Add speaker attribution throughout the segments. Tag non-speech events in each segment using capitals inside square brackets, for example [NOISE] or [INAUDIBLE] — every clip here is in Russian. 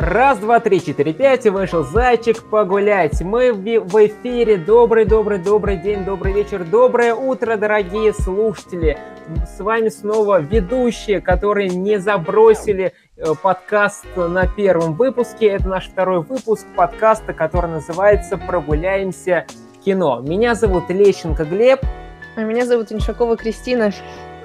Speaker 1: Раз, два, три, четыре, пять, вышел зайчик погулять. Мы в эфире. Добрый, добрый, добрый день, добрый вечер, доброе утро, дорогие слушатели. С вами снова ведущие, которые не забросили э, подкаст на первом выпуске. Это наш второй выпуск подкаста, который называется «Прогуляемся в кино». Меня зовут Лещенко Глеб.
Speaker 2: А меня зовут Иншакова Кристина.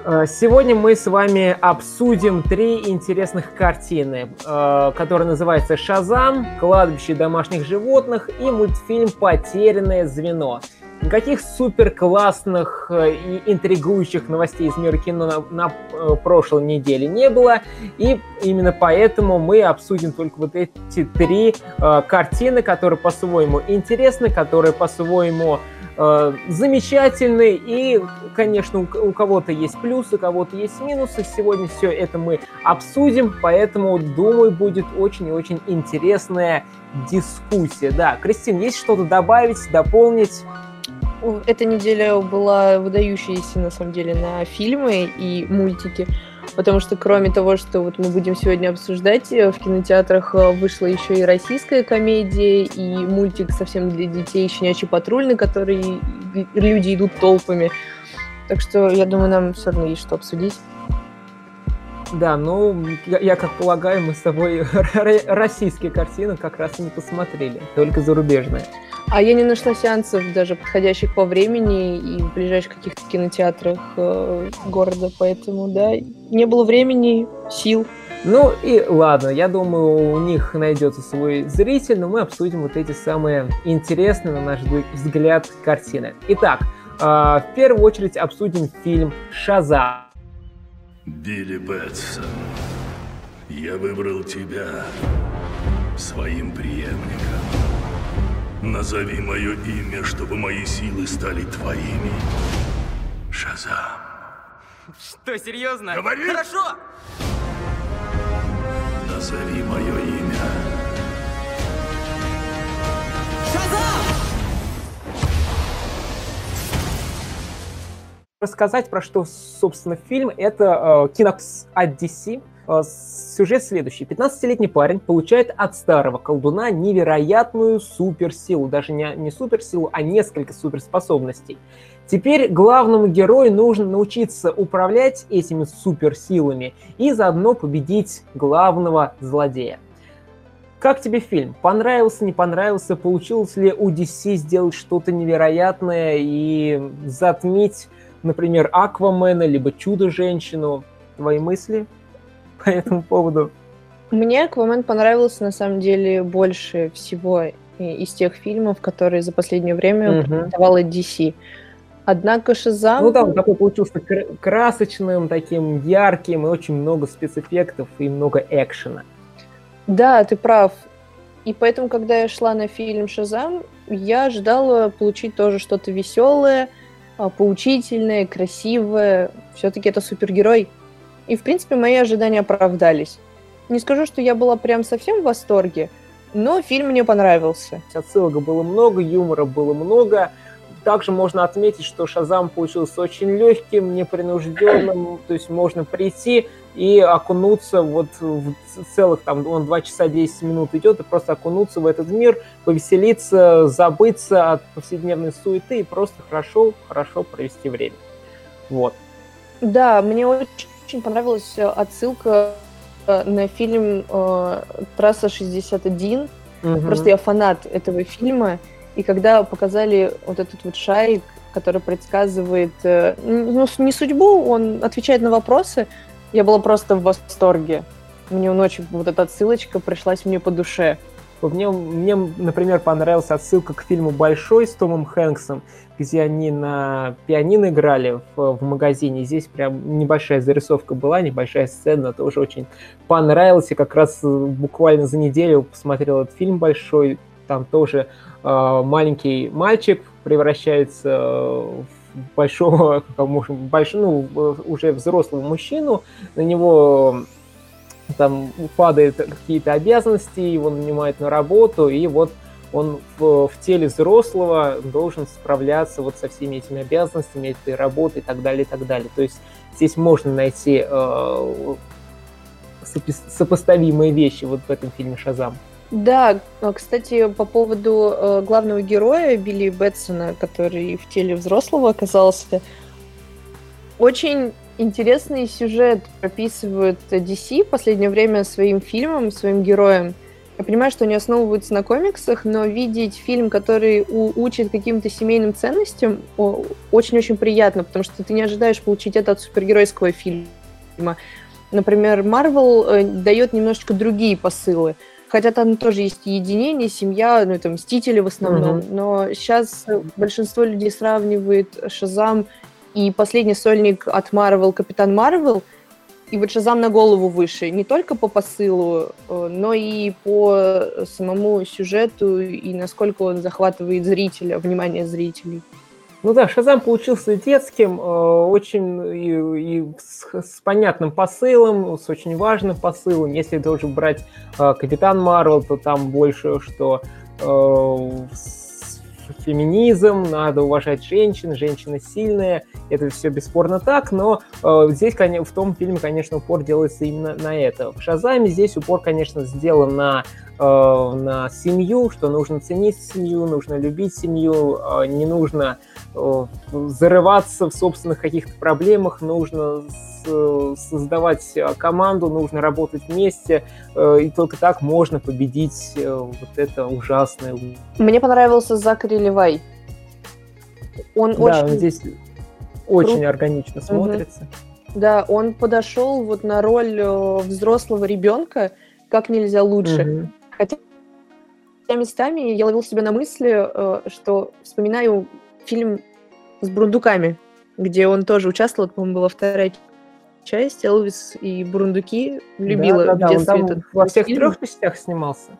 Speaker 1: Э, сегодня мы с вами обсудим три интересных картины, э, которые называются «Шазам», «Кладбище домашних животных» и мультфильм «Потерянное звено». Никаких супер классных э, и интригующих новостей из мира кино на, на прошлой неделе не было, и именно поэтому мы обсудим только вот эти три э, картины, которые по-своему интересны, которые по-своему э, замечательный. И, конечно, у, кого-то есть плюсы, у кого-то есть минусы. Сегодня все это мы обсудим, поэтому, думаю, будет очень и очень интересная дискуссия. Да, Кристин, есть что-то добавить, дополнить?
Speaker 2: Эта неделя была выдающаяся, на самом деле, на фильмы и мультики потому что кроме того, что вот мы будем сегодня обсуждать, э, в кинотеатрах э, вышла еще и российская комедия, и мультик совсем для детей «Щенячий патрульный», который люди идут толпами. Так что, я думаю, нам все равно есть что обсудить.
Speaker 1: Да, ну, я, я как полагаю, мы с тобой [LAUGHS] российские картины как раз и не посмотрели, только зарубежные.
Speaker 2: А я не нашла сеансов даже подходящих по времени и в ближайших каких-то кинотеатрах э, города, поэтому, да, не было времени, сил.
Speaker 1: Ну и ладно, я думаю, у них найдется свой зритель, но мы обсудим вот эти самые интересные, на наш взгляд, картины. Итак, э, в первую очередь обсудим фильм «Шаза».
Speaker 3: Билли Бэтсон, я выбрал тебя своим преемником. Назови мое имя, чтобы мои силы стали твоими. Шазам.
Speaker 4: Что, серьезно?
Speaker 3: Говори!
Speaker 4: Хорошо!
Speaker 3: Назови мое имя.
Speaker 4: Шазам!
Speaker 1: Рассказать про что, собственно, фильм. Это э, кинокс DC, Э, сюжет следующий. 15-летний парень получает от старого колдуна невероятную суперсилу. Даже не, не суперсилу, а несколько суперспособностей. Теперь главному герою нужно научиться управлять этими суперсилами и заодно победить главного злодея. Как тебе фильм? Понравился, не понравился? Получилось ли у DC сделать что-то невероятное и затмить, например, Аквамена, либо Чудо-женщину? Твои мысли? по этому поводу?
Speaker 2: Мне Аквамен понравился, на самом деле, больше всего из тех фильмов, которые за последнее время угу. DC. Однако Шазам...
Speaker 1: Ну да, он такой получился красочным, таким ярким, и очень много спецэффектов, и много экшена.
Speaker 2: Да, ты прав. И поэтому, когда я шла на фильм Шазам, я ожидала получить тоже что-то веселое, поучительное, красивое. Все-таки это супергерой. И, в принципе, мои ожидания оправдались. Не скажу, что я была прям совсем в восторге, но фильм мне понравился.
Speaker 1: Отсылок было много, юмора было много. Также можно отметить, что Шазам получился очень легким, непринужденным, то есть можно прийти и окунуться вот в целых, там, он 2 часа 10 минут идет, и просто окунуться в этот мир, повеселиться, забыться от повседневной суеты и просто хорошо, хорошо провести время. Вот.
Speaker 2: Да, мне очень понравилась э, отсылка э, на фильм э, «Трасса 61». Угу. Просто я фанат этого фильма. И когда показали вот этот вот шарик, который предсказывает ну, не судьбу, он отвечает на вопросы, я была просто в восторге. Мне очень, вот эта отсылочка пришлась мне по душе.
Speaker 1: Мне, мне, например, понравилась отсылка к фильму «Большой» с Томом Хэнксом, где они на пианино играли в, в магазине. Здесь прям небольшая зарисовка была, небольшая сцена, тоже очень понравилась. И как раз буквально за неделю посмотрел этот фильм «Большой». Там тоже э, маленький мальчик превращается в большого, [LAUGHS] большого, ну, уже взрослого мужчину. На него там падают какие-то обязанности, его нанимают на работу, и вот он в, в теле взрослого должен справляться вот со всеми этими обязанностями, этой работой и так далее, и так далее. То есть здесь можно найти э, сопоставимые вещи вот в этом фильме «Шазам».
Speaker 2: Да, а, кстати, по поводу э, главного героя Билли Бэтсона, который в теле взрослого оказался, очень интересный сюжет прописывают DC в последнее время своим фильмам, своим героям. Я понимаю, что они основываются на комиксах, но видеть фильм, который учит каким-то семейным ценностям, очень-очень приятно, потому что ты не ожидаешь получить это от супергеройского фильма. Например, Марвел э, дает немножечко другие посылы. Хотя там тоже есть единение, семья, ну, это Мстители в основном. Mm-hmm. Но сейчас большинство людей сравнивает Шазам и последний сольник от Марвел, Капитан Марвел, и вот Шазам на голову выше, не только по посылу, э, но и по самому сюжету, и насколько он захватывает зрителя, внимание зрителей.
Speaker 1: Ну да, Шазам получился детским, э, очень и, и с, с понятным посылом, с очень важным посылом. Если тоже брать э, Капитан Марвел, то там больше, что феминизм, надо уважать женщин, женщины сильные, это все бесспорно так, но э, здесь в том фильме, конечно, упор делается именно на это. В Шазаме здесь упор, конечно, сделан на э, на семью, что нужно ценить семью, нужно любить семью, э, не нужно э, зарываться в собственных каких-то проблемах, нужно создавать э, команду, нужно работать вместе, э, и только так можно победить э, вот это ужасное.
Speaker 2: Мне понравился Закари Левай.
Speaker 1: Он да, очень... он здесь очень Кру... органично смотрится.
Speaker 2: Угу. Да, он подошел вот на роль взрослого ребенка как нельзя лучше. Угу. Хотя местами я ловил себя на мысли, что вспоминаю фильм с Брундуками, где он тоже участвовал, по-моему, была вторая часть Элвис и Бурундуки любила да, да, в детстве
Speaker 1: он этот во всех фильм. трех частях снимался.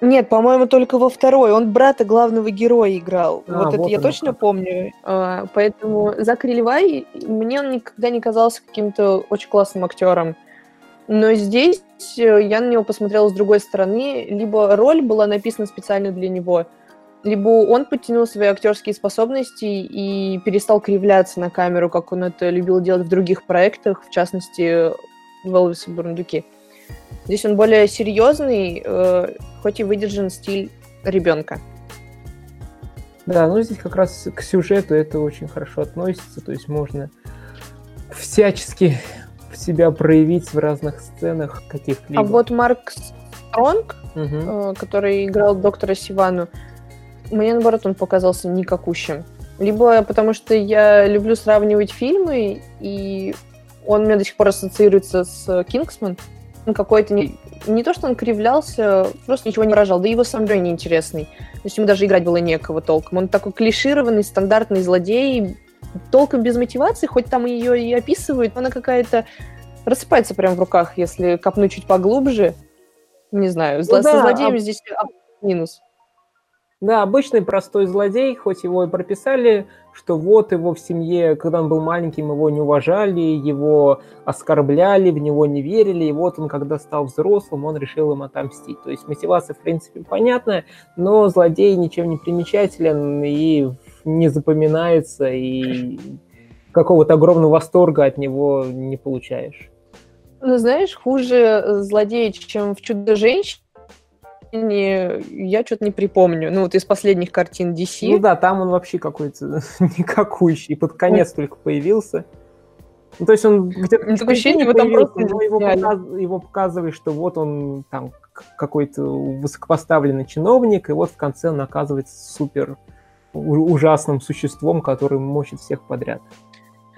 Speaker 2: Нет, по-моему, только во второй. Он брата главного героя играл. А, вот, вот это я точно как. помню. А, поэтому Закари Левай, мне он никогда не казался каким-то очень классным актером. Но здесь э, я на него посмотрела с другой стороны. Либо роль была написана специально для него, либо он подтянул свои актерские способности и перестал кривляться на камеру, как он это любил делать в других проектах, в частности, в Элвисе Бурундуки. Здесь он более серьезный, э, хоть и выдержан стиль ребенка.
Speaker 1: Да, ну здесь как раз к сюжету это очень хорошо относится, то есть можно всячески себя проявить в разных сценах каких-либо.
Speaker 2: А вот Марк Стронг, угу. который играл доктора Сивану, мне, наоборот, он показался никакущим. Либо потому что я люблю сравнивать фильмы, и он у меня до сих пор ассоциируется с «Кингсман». Он какой-то не, не то, что он кривлялся, просто ничего не выражал, да и его сам Джой неинтересный. То есть ему даже играть было некого толком. Он такой клишированный, стандартный злодей, толком без мотивации, хоть там ее и описывают, она какая-то рассыпается прямо в руках, если копнуть чуть поглубже. Не знаю, ну, со да, злодеем а... здесь минус.
Speaker 1: Да, обычный простой злодей, хоть его и прописали, что вот его в семье, когда он был маленьким, его не уважали, его оскорбляли, в него не верили, и вот он, когда стал взрослым, он решил им отомстить. То есть мотивация, в принципе, понятная, но злодей ничем не примечателен и не запоминается, и какого-то огромного восторга от него не получаешь.
Speaker 2: Ну, знаешь, хуже злодей, чем в «Чудо-женщине», я что-то не припомню. Ну, вот из последних картин DC.
Speaker 1: Ну да, там он вообще какой-то [LAUGHS] никакущий. Под конец только появился. Ну, то есть он где-то
Speaker 2: в ощущение, его там просто
Speaker 1: его, показ, его показывает, что вот он там какой-то высокопоставленный чиновник, и вот в конце он оказывается супер ужасным существом, который мочит всех подряд.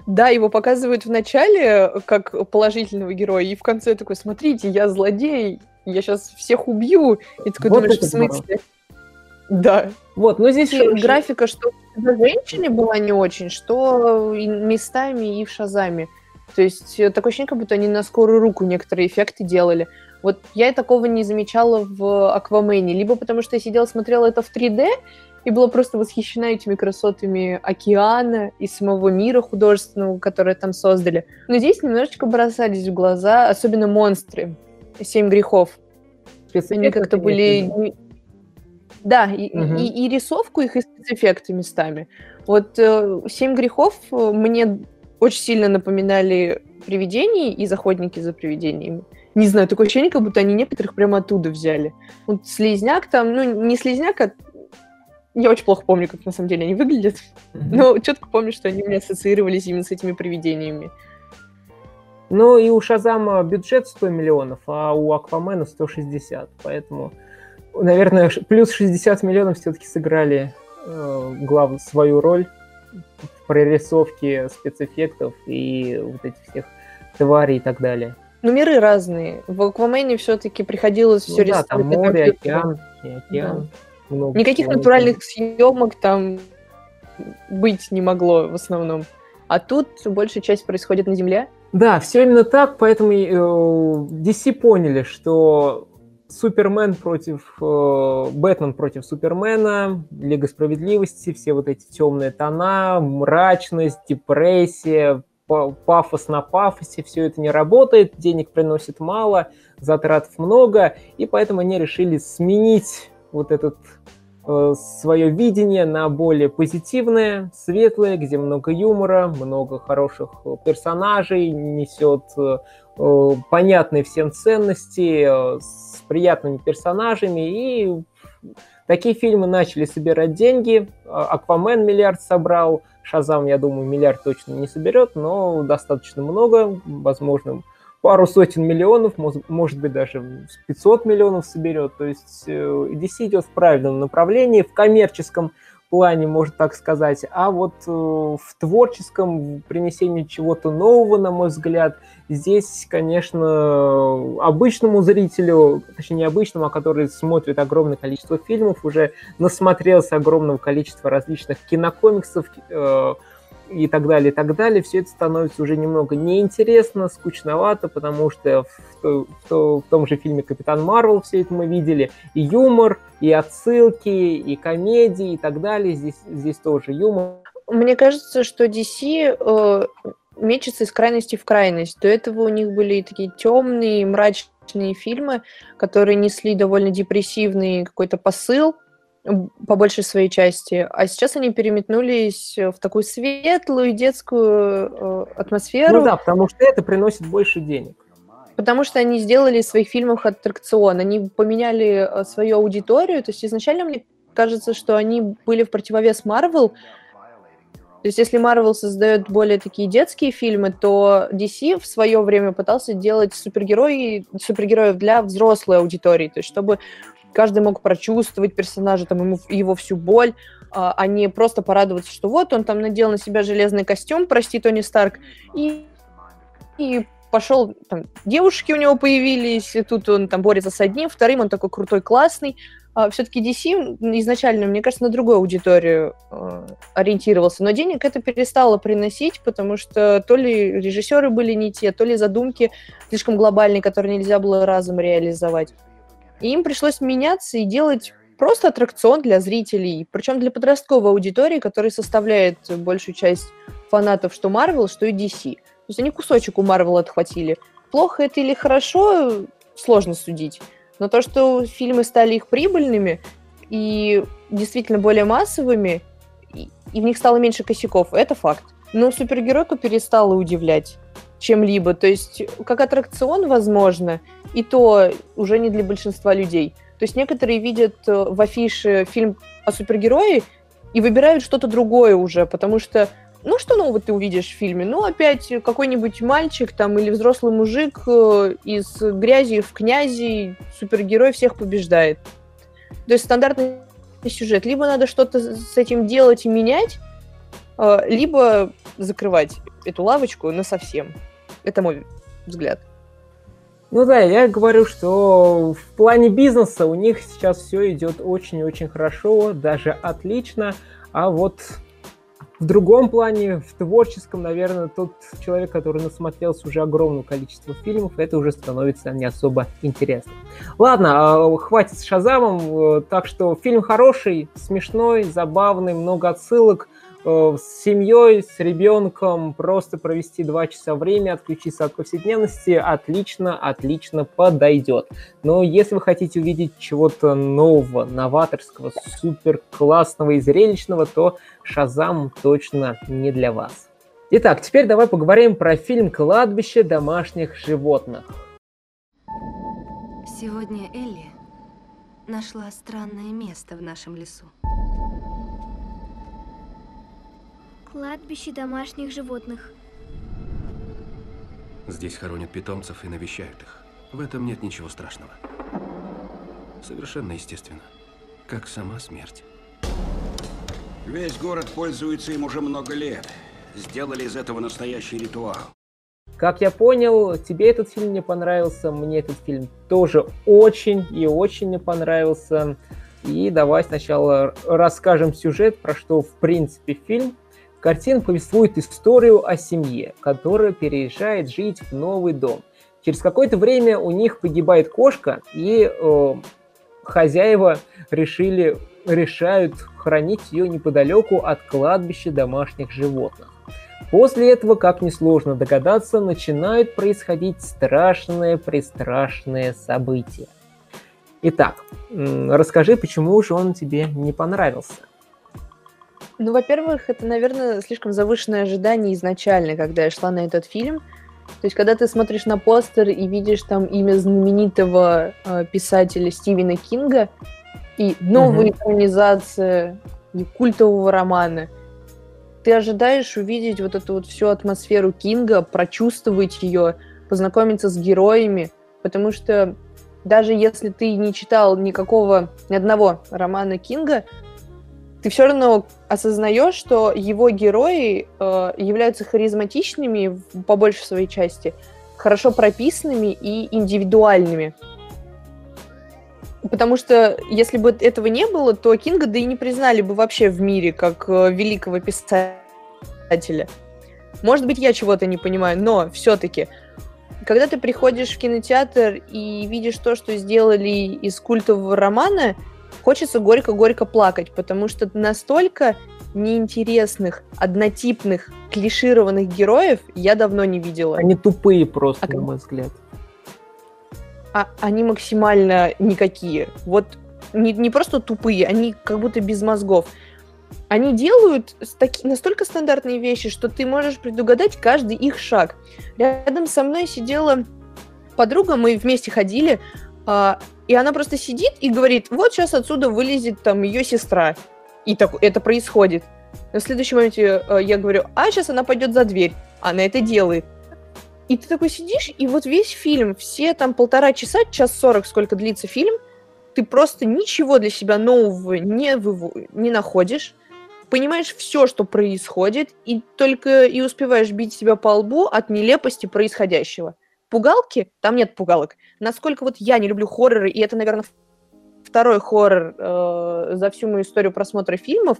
Speaker 2: Да, его показывают в начале как положительного героя, и в конце такой, смотрите, я злодей, я сейчас всех убью. И такой вот думаешь, в смысле? Да.
Speaker 1: Вот, но здесь...
Speaker 2: И графика, что в женщине была не очень, что местами и в Шазаме. То есть э, такое ощущение, как будто они на скорую руку некоторые эффекты делали. Вот я такого не замечала в Аквамене. Либо потому что я сидела, смотрела это в 3D, и была просто восхищена этими красотами океана и самого мира художественного, который там создали. Но здесь немножечко бросались в глаза, особенно монстры. «Семь грехов». Они как-то были... Да, и, угу. и, и рисовку их, и спецэффекты местами. Вот э, «Семь грехов» мне очень сильно напоминали привидений из «Охотники за привидениями». Не знаю, такое ощущение, как будто они некоторых прямо оттуда взяли. Вот слизняк там, ну, не слизняк, а я очень плохо помню, как на самом деле они выглядят, но четко помню, что они у меня ассоциировались именно с этими привидениями.
Speaker 1: Ну и у Шазама бюджет 100 миллионов, а у Аквамена 160, поэтому, наверное, плюс 60 миллионов все-таки сыграли э, глав, свою роль в прорисовке спецэффектов и вот этих всех тварей и так далее.
Speaker 2: Ну, миры разные. В Аквамене все-таки приходилось ну, все
Speaker 1: да, там море, океан, океан. Да.
Speaker 2: Много Никаких всего натуральных съемок там быть не могло в основном. А тут большая часть происходит на Земле.
Speaker 1: Да, все именно так, поэтому э, DC поняли, что Супермен против... Э, Бэтмен против Супермена, Лига Справедливости, все вот эти темные тона, мрачность, депрессия, пафос на пафосе, все это не работает, денег приносит мало, затрат много, и поэтому они решили сменить вот этот свое видение на более позитивное, светлое, где много юмора, много хороших э, персонажей, несет э, э, понятные всем ценности, э, с приятными персонажами. И такие фильмы начали собирать деньги. А, Аквамен миллиард собрал, Шазам, я думаю, миллиард точно не соберет, но достаточно много, возможно, пару сотен миллионов, может быть, даже 500 миллионов соберет. То есть э, DC идет в правильном направлении, в коммерческом плане, можно так сказать, а вот э, в творческом, в принесении чего-то нового, на мой взгляд, здесь, конечно, обычному зрителю, точнее не обычному, а который смотрит огромное количество фильмов, уже насмотрелся огромного количества различных кинокомиксов, э, и так далее, и так далее, все это становится уже немного неинтересно, скучновато, потому что в, в, в, том же фильме «Капитан Марвел» все это мы видели, и юмор, и отсылки, и комедии, и так далее, здесь, здесь тоже юмор.
Speaker 2: Мне кажется, что DC э, мечется из крайности в крайность. До этого у них были такие темные, мрачные фильмы, которые несли довольно депрессивный какой-то посыл, по большей своей части, а сейчас они переметнулись в такую светлую детскую э, атмосферу.
Speaker 1: Ну да, потому что это приносит больше денег.
Speaker 2: Потому что они сделали из своих фильмов аттракцион, они поменяли э, свою аудиторию, то есть изначально мне кажется, что они были в противовес Марвел, то есть если Marvel создает более такие детские фильмы, то DC в свое время пытался делать супергерои, супергероев для взрослой аудитории, то есть чтобы каждый мог прочувствовать персонажа, там, ему, его всю боль, а, а не просто порадоваться, что вот он там надел на себя железный костюм, прости, Тони Старк, и, и пошел, там, девушки у него появились, и тут он там борется с одним, вторым, он такой крутой, классный. А, все-таки DC изначально, мне кажется, на другую аудиторию э, ориентировался, но денег это перестало приносить, потому что то ли режиссеры были не те, то ли задумки слишком глобальные, которые нельзя было разом реализовать. И им пришлось меняться и делать просто аттракцион для зрителей, причем для подростковой аудитории, которая составляет большую часть фанатов что Marvel, что и DC. То есть они кусочек у Marvel отхватили. Плохо это или хорошо, сложно судить. Но то, что фильмы стали их прибыльными и действительно более массовыми, и в них стало меньше косяков, это факт. Но супергеройка перестала удивлять чем-либо. То есть как аттракцион, возможно, и то уже не для большинства людей. То есть некоторые видят э, в афише фильм о супергерое и выбирают что-то другое уже, потому что ну, что нового ты увидишь в фильме? Ну, опять какой-нибудь мальчик там или взрослый мужик э, из грязи в князи, супергерой всех побеждает. То есть стандартный сюжет. Либо надо что-то с этим делать и менять, э, либо закрывать эту лавочку на совсем. Это мой взгляд.
Speaker 1: Ну да, я говорю, что в плане бизнеса у них сейчас все идет очень-очень хорошо, даже отлично. А вот в другом плане, в творческом, наверное, тот человек, который насмотрелся уже огромное количество фильмов, это уже становится не особо интересно. Ладно, а, хватит с Шазамом. Так что фильм хороший, смешной, забавный, много отсылок. Э, с семьей, с ребенком, просто провести два часа время, отключиться от повседневности, отлично, отлично подойдет. Но если вы хотите увидеть чего-то нового, новаторского, супер классного и зрелищного, то Шазам точно не для вас. Итак, теперь давай поговорим про фильм «Кладбище домашних животных».
Speaker 5: Сегодня Элли нашла странное место в нашем лесу.
Speaker 6: Кладбище домашних животных.
Speaker 7: Здесь хоронят питомцев и навещают их. В этом нет ничего страшного. Совершенно естественно. Как сама смерть.
Speaker 8: Весь город пользуется им уже много лет. Сделали из этого настоящий ритуал.
Speaker 1: Как я понял, тебе этот фильм не понравился, мне этот фильм тоже очень и очень не понравился. И давай сначала расскажем сюжет, про что в принципе фильм. Картина повествует историю о семье, которая переезжает жить в новый дом. Через какое-то время у них погибает кошка, и э, хозяева решили, решают хранить ее неподалеку от кладбища домашних животных. После этого, как несложно догадаться, начинают происходить страшные-престрашные события. Итак, расскажи, почему же он тебе не понравился?
Speaker 2: Ну, во-первых, это, наверное, слишком завышенное ожидание изначально, когда я шла на этот фильм. То есть, когда ты смотришь на постер и видишь там имя знаменитого э, писателя Стивена Кинга и новая угу. экранизация культового романа – ты ожидаешь увидеть вот эту вот всю атмосферу Кинга, прочувствовать ее, познакомиться с героями, потому что даже если ты не читал никакого, ни одного романа Кинга, ты все равно осознаешь, что его герои э, являются харизматичными по большей своей части, хорошо прописанными и индивидуальными. Потому что если бы этого не было, то Кинга да и не признали бы вообще в мире как э, великого писателя. Может быть, я чего-то не понимаю, но все-таки, когда ты приходишь в кинотеатр и видишь то, что сделали из культового романа, хочется горько-горько плакать, потому что настолько неинтересных, однотипных, клишированных героев я давно не видела.
Speaker 1: Они тупые просто, а, на мой взгляд
Speaker 2: а, они максимально никакие. Вот не, не просто тупые, они как будто без мозгов. Они делают таки, настолько стандартные вещи, что ты можешь предугадать каждый их шаг. Рядом со мной сидела подруга, мы вместе ходили, а, и она просто сидит и говорит, вот сейчас отсюда вылезет там ее сестра. И так, это происходит. На следующем моменте э, я говорю, а сейчас она пойдет за дверь. Она это делает. И ты такой сидишь, и вот весь фильм, все там полтора часа, час сорок, сколько длится фильм, ты просто ничего для себя нового не, выв... не находишь, понимаешь все, что происходит, и только и успеваешь бить себя по лбу от нелепости происходящего. Пугалки? Там нет пугалок. Насколько вот я не люблю хорроры, и это, наверное, второй хоррор э, за всю мою историю просмотра фильмов,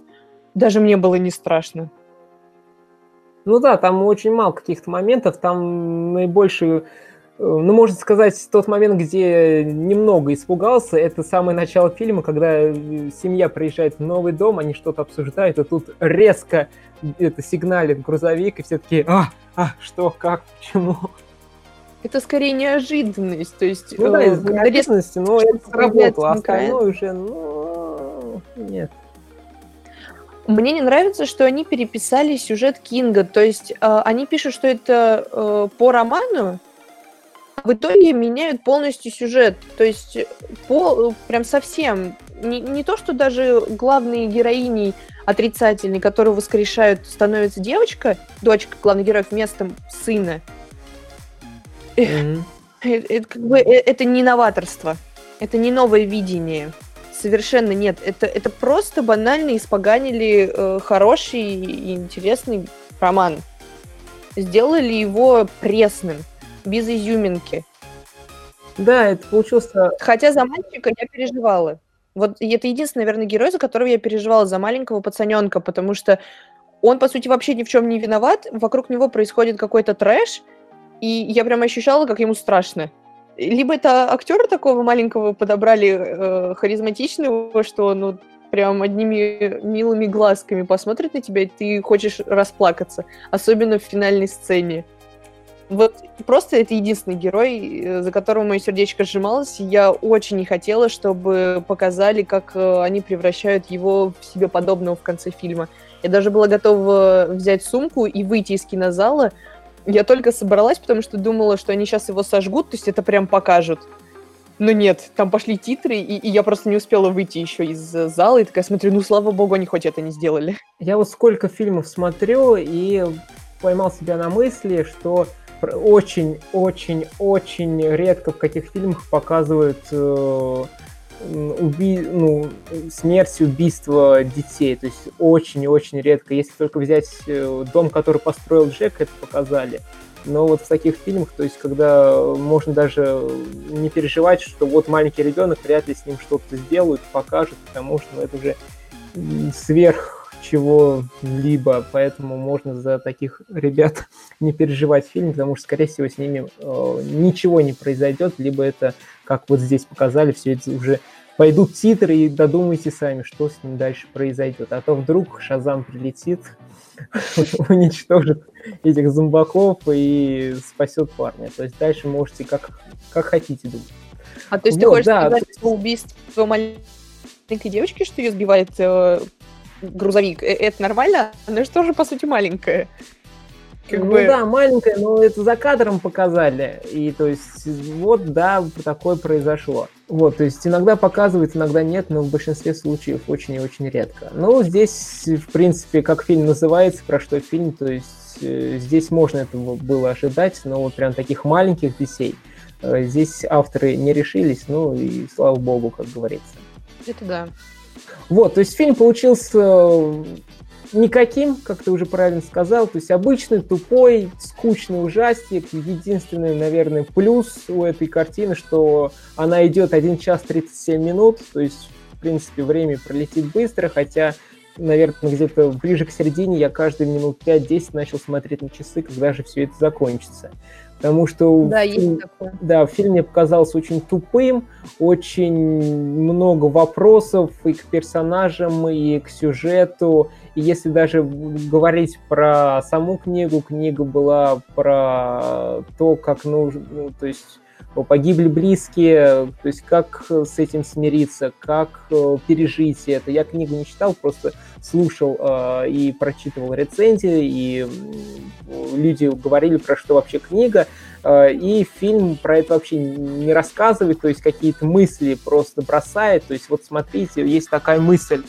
Speaker 2: даже мне было не страшно.
Speaker 1: Ну да, там очень мало каких-то моментов, там наибольшую э, ну, можно сказать, тот момент, где немного испугался, это самое начало фильма, когда э, семья приезжает в новый дом, они что-то обсуждают, и тут резко это сигналит грузовик, и все таки а, а, что, как, почему?
Speaker 2: Это скорее неожиданность, то есть...
Speaker 1: Ну да, из э, неожиданности, но это сработало, а остальное уже, ну, нет.
Speaker 2: Мне не нравится, что они переписали сюжет Кинга. То есть э, они пишут, что это э, по роману, а в итоге меняют полностью сюжет. То есть по, прям совсем. Не, не то, что даже главные героиней отрицательной, которую воскрешают, становится девочка, дочка главных героев вместо сына. Mm-hmm. Это, это, как бы, э, это не новаторство. Это не новое видение. Совершенно нет. Это, это просто банально испоганили э, хороший и интересный роман. Сделали его пресным, без изюминки.
Speaker 1: Да, это получился...
Speaker 2: Хотя за мальчика я переживала. Вот это единственный, наверное, герой, за которого я переживала, за маленького пацаненка, потому что он, по сути, вообще ни в чем не виноват, вокруг него происходит какой-то трэш, и я прям ощущала, как ему страшно либо это актера такого маленького подобрали э, харизматичного, что ну, прям одними милыми глазками посмотрит на тебя, и ты хочешь расплакаться. Особенно в финальной сцене. вот просто это единственный герой, э, за которого мое сердечко сжималось. Я очень не хотела, чтобы показали, как э, они превращают его в себе подобного в конце фильма. Я даже была готова взять сумку и выйти из кинозала. Я только собралась, потому что думала, что они сейчас его сожгут, то есть это прям покажут. Но нет, там пошли титры, и, и я просто не успела выйти еще из зала, и такая смотрю, ну слава богу, они хоть это не сделали.
Speaker 1: Я вот сколько фильмов смотрю, и поймал себя на мысли, что очень-очень-очень редко в каких фильмах показывают э, уби... ну, смерть, убийство детей. То есть очень-очень редко. Если только взять э, дом, который построил Джек, это показали. Но вот в таких фильмах, то есть когда можно даже не переживать, что вот маленький ребенок, вряд ли с ним что-то сделают, покажут, потому что ну, это уже сверх чего-либо, поэтому можно за таких ребят [LAUGHS] не переживать фильм, потому что, скорее всего, с ними э, ничего не произойдет, либо это, как вот здесь показали, все это уже пойдут титры и додумайте сами, что с ним дальше произойдет. А то вдруг Шазам прилетит, [LAUGHS] уничтожит этих зомбаков и спасет парня. То есть дальше можете как, как хотите думать.
Speaker 2: А то есть вот, ты хочешь да, сказать, что убийство маленькой девочки, что ее сбивает э, грузовик, э, это нормально? Она же тоже, по сути, маленькая.
Speaker 1: Как ну бы... да, маленькая, но это за кадром показали. И то есть вот, да, такое произошло. Вот, то есть иногда показывают, иногда нет, но в большинстве случаев очень и очень редко. Ну, здесь, в принципе, как фильм называется, про что фильм, то есть э, здесь можно этого было ожидать, но вот прям таких маленьких детей э, здесь авторы не решились, ну и слава богу, как говорится.
Speaker 2: Это да.
Speaker 1: Вот, то есть фильм получился никаким, как ты уже правильно сказал, то есть обычный, тупой, скучный ужастик. Единственный, наверное, плюс у этой картины, что она идет 1 час 37 минут, то есть, в принципе, время пролетит быстро, хотя, наверное, где-то ближе к середине я каждые минут 5-10 начал смотреть на часы, когда же все это закончится. Потому что
Speaker 2: да, такое.
Speaker 1: Да, фильм мне показался очень тупым, очень много вопросов и к персонажам, и к сюжету. И если даже говорить про саму книгу, книга была про то, как нужно, ну, то есть погибли близкие, то есть как с этим смириться, как э, пережить это. Я книгу не читал, просто слушал э, и прочитывал рецензии, и люди говорили про что вообще книга, э, и фильм про это вообще не рассказывает, то есть какие-то мысли просто бросает, то есть вот смотрите, есть такая мысль,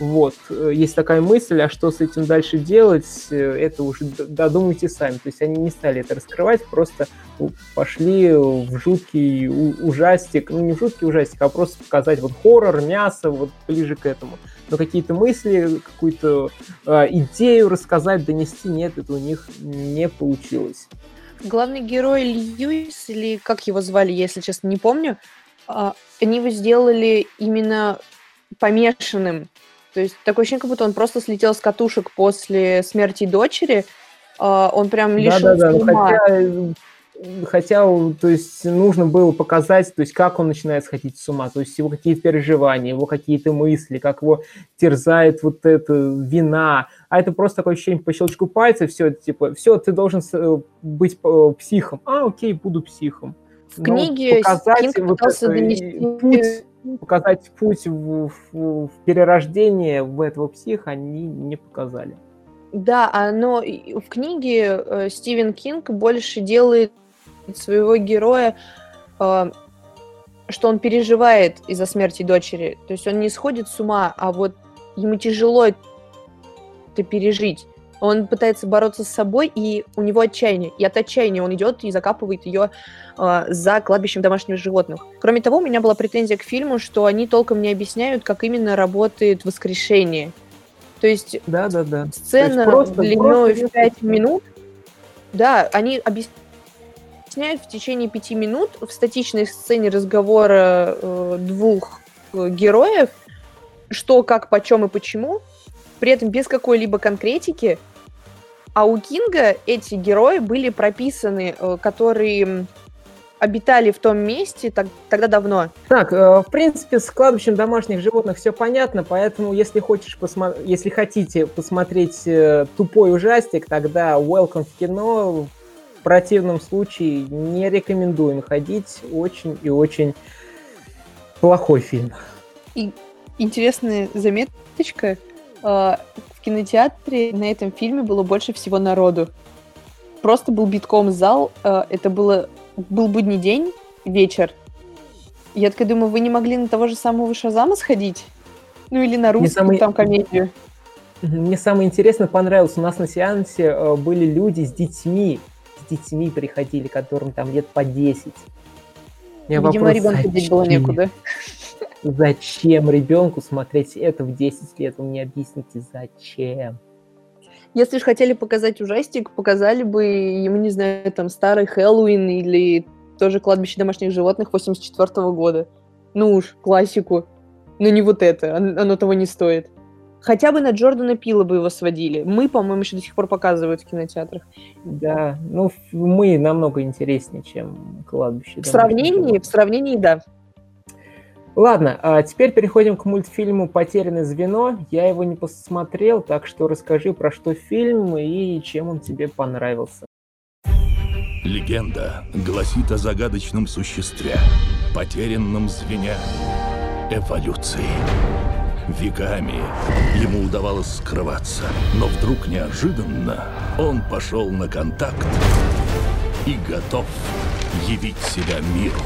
Speaker 1: вот, э, есть такая мысль, а что с этим дальше делать, э, это уже додумайте сами. То есть они не стали это раскрывать, просто пошли в жуткий ужастик, ну не в жуткий ужастик, а просто показать вот хоррор, мясо, вот ближе к этому. Но какие-то мысли, какую-то э, идею рассказать, донести, нет, это у них не получилось.
Speaker 2: Главный герой Льюис, или как его звали, если честно, не помню, э, они его сделали именно помешанным то есть такое ощущение, как будто он просто слетел с катушек после смерти дочери. Uh, он прям лишился да, да, да.
Speaker 1: ума. Хотя, хотя, то есть нужно было показать, то есть как он начинает сходить с ума, то есть его какие-то переживания, его какие-то мысли, как его терзает вот эта вина. А это просто такое ощущение по щелчку пальца, все, типа, все, ты должен э, быть э, психом. А, окей, буду психом.
Speaker 2: В книге показать вот это, донести...
Speaker 1: путь показать путь в, в, в перерождение в этого психа они не показали.
Speaker 2: Да, а, но в книге э, Стивен Кинг больше делает своего героя, э, что он переживает из-за смерти дочери. То есть он не сходит с ума, а вот ему тяжело это пережить. Он пытается бороться с собой, и у него отчаяние. И от отчаяния он идет и закапывает ее э, за кладбищем домашних животных. Кроме того, у меня была претензия к фильму, что они толком не объясняют, как именно работает воскрешение. То есть,
Speaker 1: да, да, да.
Speaker 2: сцена просто, длиной просто в 5 минут, да, они объясняют в течение пяти минут в статичной сцене разговора э, двух э, героев, что, как, почем и почему, при этом без какой-либо конкретики. А у Кинга эти герои были прописаны, э, которые обитали в том месте так, тогда давно.
Speaker 1: Так, э, в принципе, с кладбищем домашних животных все понятно, поэтому если хочешь посмо... если хотите посмотреть э, тупой ужастик, тогда welcome в кино противном случае не рекомендуем ходить. Очень и очень плохой фильм.
Speaker 2: И интересная заметочка. В кинотеатре на этом фильме было больше всего народу. Просто был битком зал. А, это было, был будний день, вечер. Я такая думаю, вы не могли на того же самого Шазама сходить? Ну или на русскую самый... там комедию?
Speaker 1: Мне самое интересное понравилось, у нас на сеансе э, были люди с детьми, с детьми приходили, которым там лет по 10.
Speaker 2: Видимо, вопрос, ребенку здесь было некуда.
Speaker 1: Зачем ребенку смотреть это в 10 лет? Вы мне объясните, зачем?
Speaker 2: Если же хотели показать ужастик, показали бы ему, не знаю, там, старый Хэллоуин или тоже «Кладбище домашних животных» 84 -го года. Ну уж, классику. Но не вот это, оно того не стоит. Хотя бы на Джордана Пила бы его сводили. Мы, по-моему, еще до сих пор показывают в кинотеатрах.
Speaker 1: Да, ну мы намного интереснее, чем кладбище.
Speaker 2: В сравнении, в сравнении, да.
Speaker 1: Ладно, а теперь переходим к мультфильму «Потерянное звено». Я его не посмотрел, так что расскажи, про что фильм и чем он тебе понравился.
Speaker 3: Легенда гласит о загадочном существе, потерянном звене эволюции. Веками ему удавалось скрываться, но вдруг неожиданно он пошел на контакт и готов явить себя миру.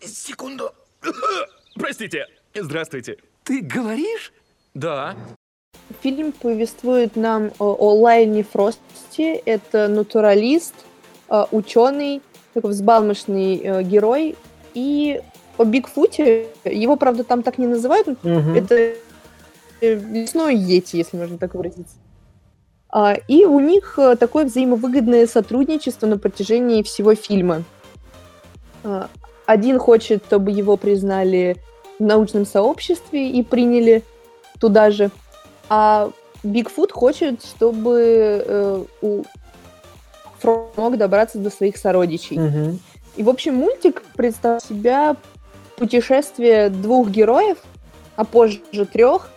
Speaker 9: Секунду. Простите. Здравствуйте. Ты говоришь? Да.
Speaker 2: Фильм повествует нам о, Лайне Фросте. Это натуралист, э, ученый, такой взбалмошный э, герой. И о Бигфуте, его, правда, там так не называют, угу. это лесной Йети, если можно так выразиться. А, и у них э, такое взаимовыгодное сотрудничество на протяжении всего фильма. А, один хочет, чтобы его признали в научном сообществе и приняли туда же, а Бигфут хочет, чтобы э, у Фрог мог добраться до своих сородичей. Угу. И, в общем, мультик представляет себя путешествие двух героев, а позже трех,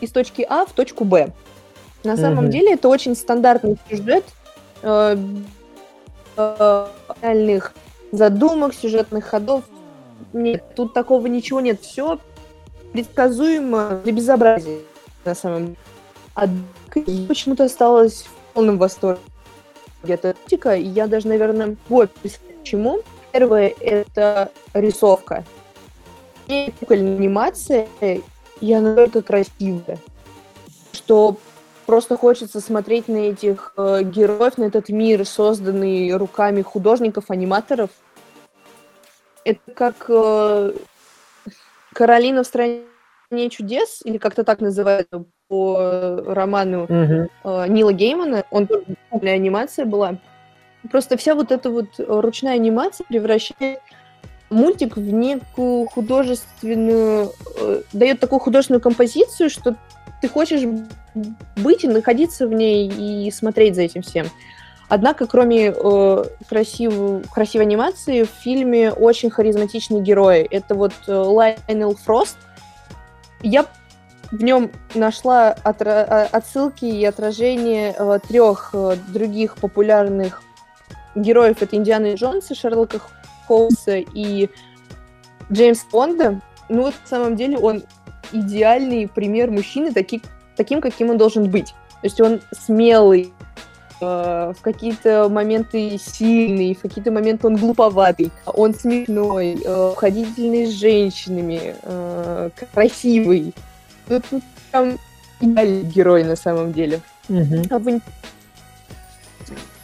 Speaker 2: из точки А в точку Б. На самом деле это очень стандартный сюжет э, э, реальных задумок, сюжетных ходов. Нет, тут такого ничего нет. Все предсказуемо до безобразия на самом деле. А почему-то осталась в полном восторге и я даже, наверное, вот почему. Первое — это рисовка. И кукольная анимация, и она настолько красивая, что просто хочется смотреть на этих э, героев, на этот мир, созданный руками художников, аниматоров. Это как э, Каролина в стране чудес, или как-то так называется по роману uh-huh. э, Нила Геймана. Он тоже анимация была. Просто вся вот эта вот ручная анимация превращает мультик в некую художественную, э, дает такую художественную композицию, что ты хочешь быть и находиться в ней и смотреть за этим всем. Однако, кроме э, красивой, красивой анимации, в фильме очень харизматичные герои. Это вот э, Лайнел Фрост. Я в нем нашла отра- а, отсылки и отражения э, трех э, других популярных героев. Это Индианы Джонса, Шерлока Холмса и Джеймс Бонда. Ну вот, на самом деле, он идеальный пример мужчины, таки, таким, каким он должен быть. То есть он смелый, э, в какие-то моменты сильный, в какие-то моменты он глуповатый, он смешной, э, ходительный с женщинами, э, красивый. Тут, тут прям идеальный герой на самом деле. Угу.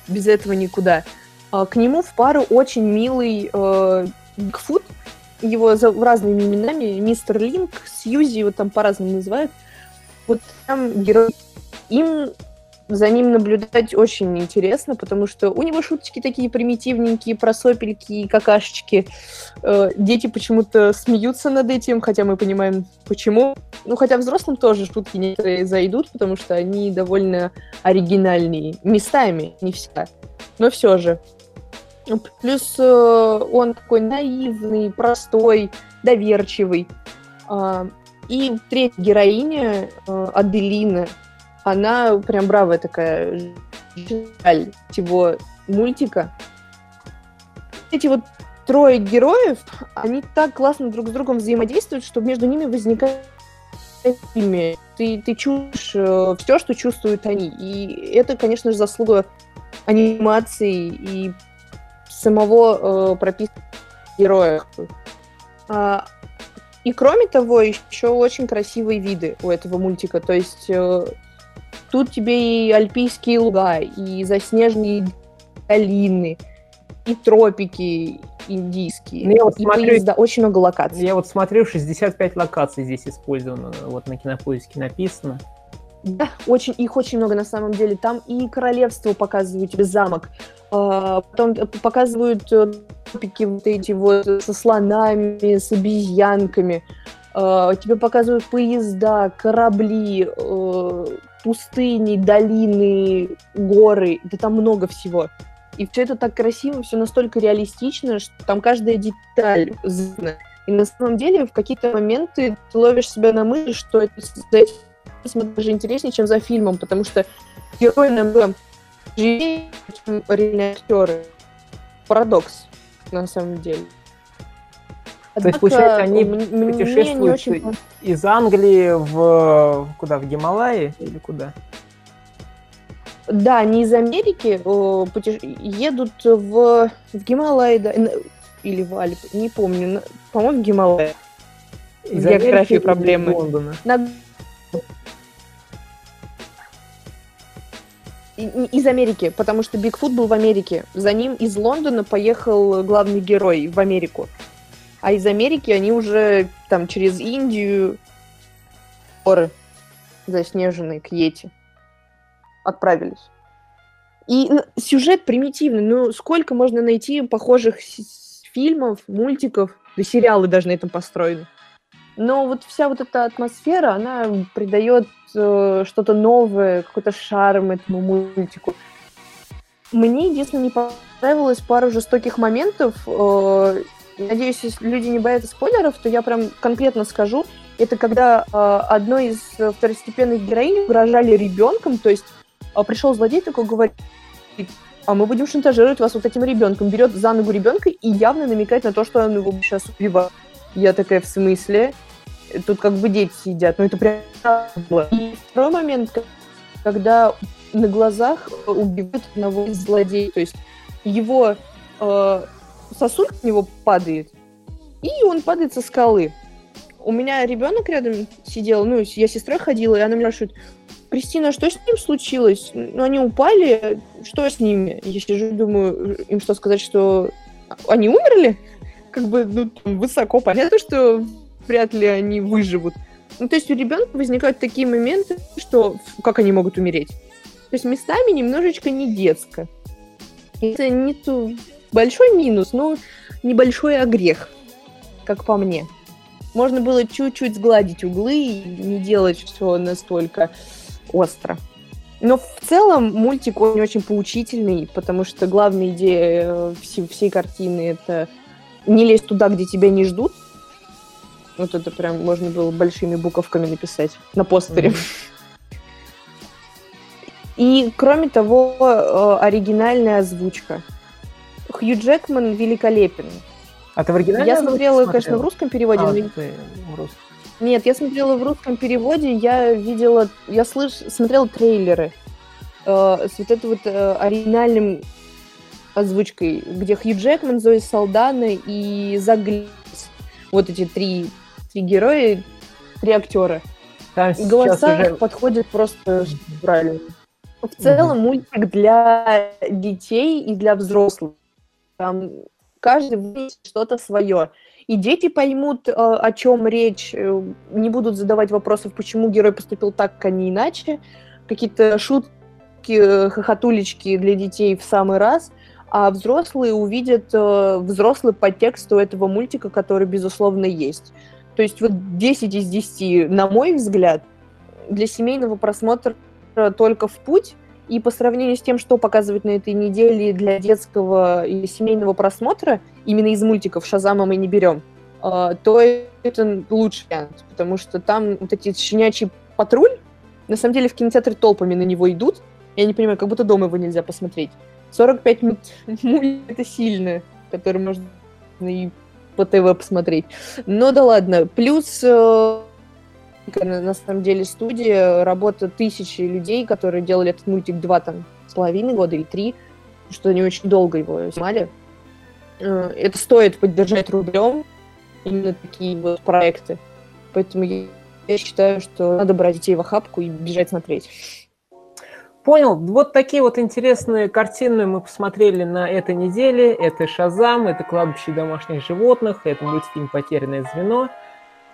Speaker 2: Без этого никуда. А, к нему в пару очень милый э, Бигфут, его за разными именами, мистер Линк, Сьюзи, его там по-разному называют. Вот там герой. Им за ним наблюдать очень интересно, потому что у него шуточки такие примитивненькие, просопельки и какашечки. Э, дети почему-то смеются над этим, хотя мы понимаем, почему. Ну, хотя взрослым тоже шутки некоторые зайдут, потому что они довольно оригинальные. Местами, не всегда. Но все же. Плюс э, он такой наивный, простой, доверчивый. Э, И третья героиня, э, Аделина, она прям бравая такая, жаль его мультика. Эти вот трое героев, они так классно друг с другом взаимодействуют, что между ними возникает ими. Ты, ты чувствуешь э, все, что чувствуют они. И это, конечно же, заслуга анимации и самого э, прописанного героя. А, и кроме того, еще очень красивые виды у этого мультика. То есть э, тут тебе и альпийские луга, и заснеженные долины, и тропики индийские,
Speaker 1: ну, я вот
Speaker 2: и
Speaker 1: смотрю,
Speaker 2: поезда, очень много локаций.
Speaker 1: Я вот смотрю, 65 локаций здесь использовано, вот на кинопоиске написано.
Speaker 2: Да, очень, их очень много на самом деле. Там и королевство показывают тебе замок, а, потом показывают э, тропики вот эти вот со слонами, с обезьянками. А, тебе показывают поезда, корабли, э, пустыни, долины, горы. Да там много всего. И все это так красиво, все настолько реалистично, что там каждая деталь знана. И на самом деле в какие-то моменты ты ловишь себя на мысли, что это даже интереснее, чем за фильмом, потому что герои намного живее, чем реальные актеры. Парадокс, на самом деле.
Speaker 1: Однако, То есть, получается, они путешествуют очень... из Англии в куда? В Гималаи или куда?
Speaker 2: Да, они из Америки путеш... едут в, в Гималаи, да, или в Альпы, не помню, по-моему, в Гималаи. Из географии проблемы. Лондона. На из Америки, потому что Бигфут был в Америке. За ним из Лондона поехал главный герой в Америку. А из Америки они уже там через Индию, горы заснеженные к Йети, отправились. И сюжет примитивный. Ну, сколько можно найти похожих фильмов, мультиков, да сериалы даже на этом построены. Но вот вся вот эта атмосфера, она придает э, что-то новое, какой-то шарм этому мультику. Мне единственное не понравилось пару жестоких моментов. Э, надеюсь, если люди не боятся спойлеров, то я прям конкретно скажу. Это когда э, одной из второстепенных героинь угрожали ребенком, то есть э, пришел злодей такой говорит, а мы будем шантажировать вас вот этим ребенком. Берет за ногу ребенка и явно намекает на то, что он его сейчас убивает. Я такая, в смысле? Тут как бы дети сидят. Ну, это прям. И второй момент, когда на глазах убивают одного из злодеев. То есть его э, сосулька в него падает, и он падает со скалы. У меня ребенок рядом сидел, ну, я с сестрой ходила, и она меня спрашивает, Кристина, что с ним случилось? Ну, они упали, что с ними? Я сижу, думаю, им что сказать, что они умерли? как бы ну, высоко понятно, что вряд ли они выживут. Ну, то есть у ребенка возникают такие моменты, что как они могут умереть. То есть местами немножечко не детско. Это не то большой минус, но небольшой огрех, как по мне. Можно было чуть-чуть сгладить углы и не делать все настолько остро. Но в целом мультик он очень поучительный, потому что главная идея э, всей, всей картины это не лезь туда, где тебя не ждут. Вот это прям можно было большими буковками написать на постере. Mm-hmm. И, кроме того, э, оригинальная озвучка. Хью Джекман великолепен.
Speaker 1: А ты в оригинале
Speaker 2: Я смотрела, конечно, в русском переводе. А, но... ты в русском. Нет, я смотрела в русском переводе, я видела, я слыш... смотрела трейлеры э, с вот этим вот э, оригинальным озвучкой, где Хью Джекман, Зои Салдана и Зак Вот эти три, три героя, три актера. Там и голоса уже... подходят просто правильно. В целом угу. мультик для детей и для взрослых. Там каждый вынесет что-то свое. И дети поймут, э, о чем речь, э, не будут задавать вопросов, почему герой поступил так, а не иначе. Какие-то шутки, э, хохотулечки для детей в самый раз а взрослые увидят взрослый подтекст у этого мультика, который, безусловно, есть. То есть вот 10 из 10, на мой взгляд, для семейного просмотра только в путь, и по сравнению с тем, что показывают на этой неделе для детского и семейного просмотра, именно из мультиков Шазама мы не берем, а, то это лучший вариант, потому что там вот эти щенячий патруль, на самом деле в кинотеатре толпами на него идут. Я не понимаю, как будто дома его нельзя посмотреть. 45 минут это сильно, который можно и по ТВ посмотреть. Но да ладно. Плюс э, на самом деле студия, работа тысячи людей, которые делали этот мультик два там с половиной года или три, что они очень долго его снимали. Э, это стоит поддержать рублем, именно такие вот проекты. Поэтому я считаю, что надо брать детей в охапку и бежать смотреть.
Speaker 1: Понял. Вот такие вот интересные картины мы посмотрели на этой неделе. Это «Шазам», это «Кладбище домашних животных», это мультфильм «Потерянное звено».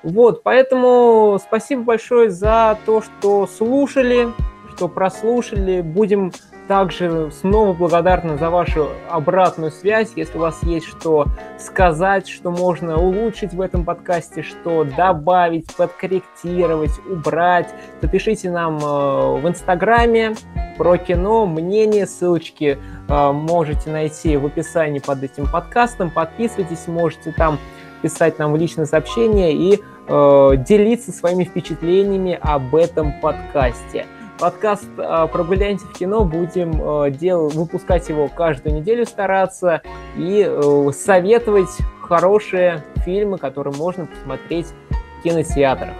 Speaker 1: Вот, поэтому спасибо большое за то, что слушали, что прослушали. Будем также снова благодарны за вашу обратную связь. Если у вас есть что сказать, что можно улучшить в этом подкасте, что добавить, подкорректировать, убрать, то нам э, в Инстаграме про кино, мнение, ссылочки э, можете найти в описании под этим подкастом. Подписывайтесь, можете там писать нам в личное сообщение и э, делиться своими впечатлениями об этом подкасте. Подкаст э, «Прогуляемся в кино» будем э, дел... выпускать его каждую неделю, стараться и э, советовать хорошие фильмы, которые можно посмотреть в кинотеатрах.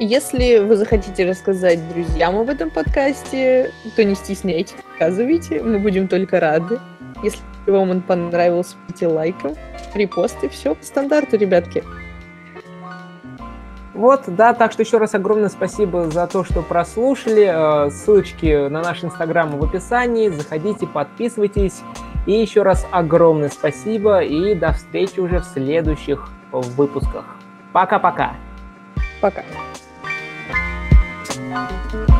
Speaker 2: Если вы захотите рассказать друзьям об этом подкасте, то не стесняйтесь, рассказывайте, мы будем только рады. Если вам он понравился, пите лайком, репосты, все по стандарту, ребятки.
Speaker 1: Вот, да, так что еще раз огромное спасибо за то, что прослушали. Э, ссылочки на наш инстаграм в описании. Заходите, подписывайтесь. И еще раз огромное спасибо и до встречи уже в следующих выпусках. Пока-пока.
Speaker 2: Пока. -пока. Пока.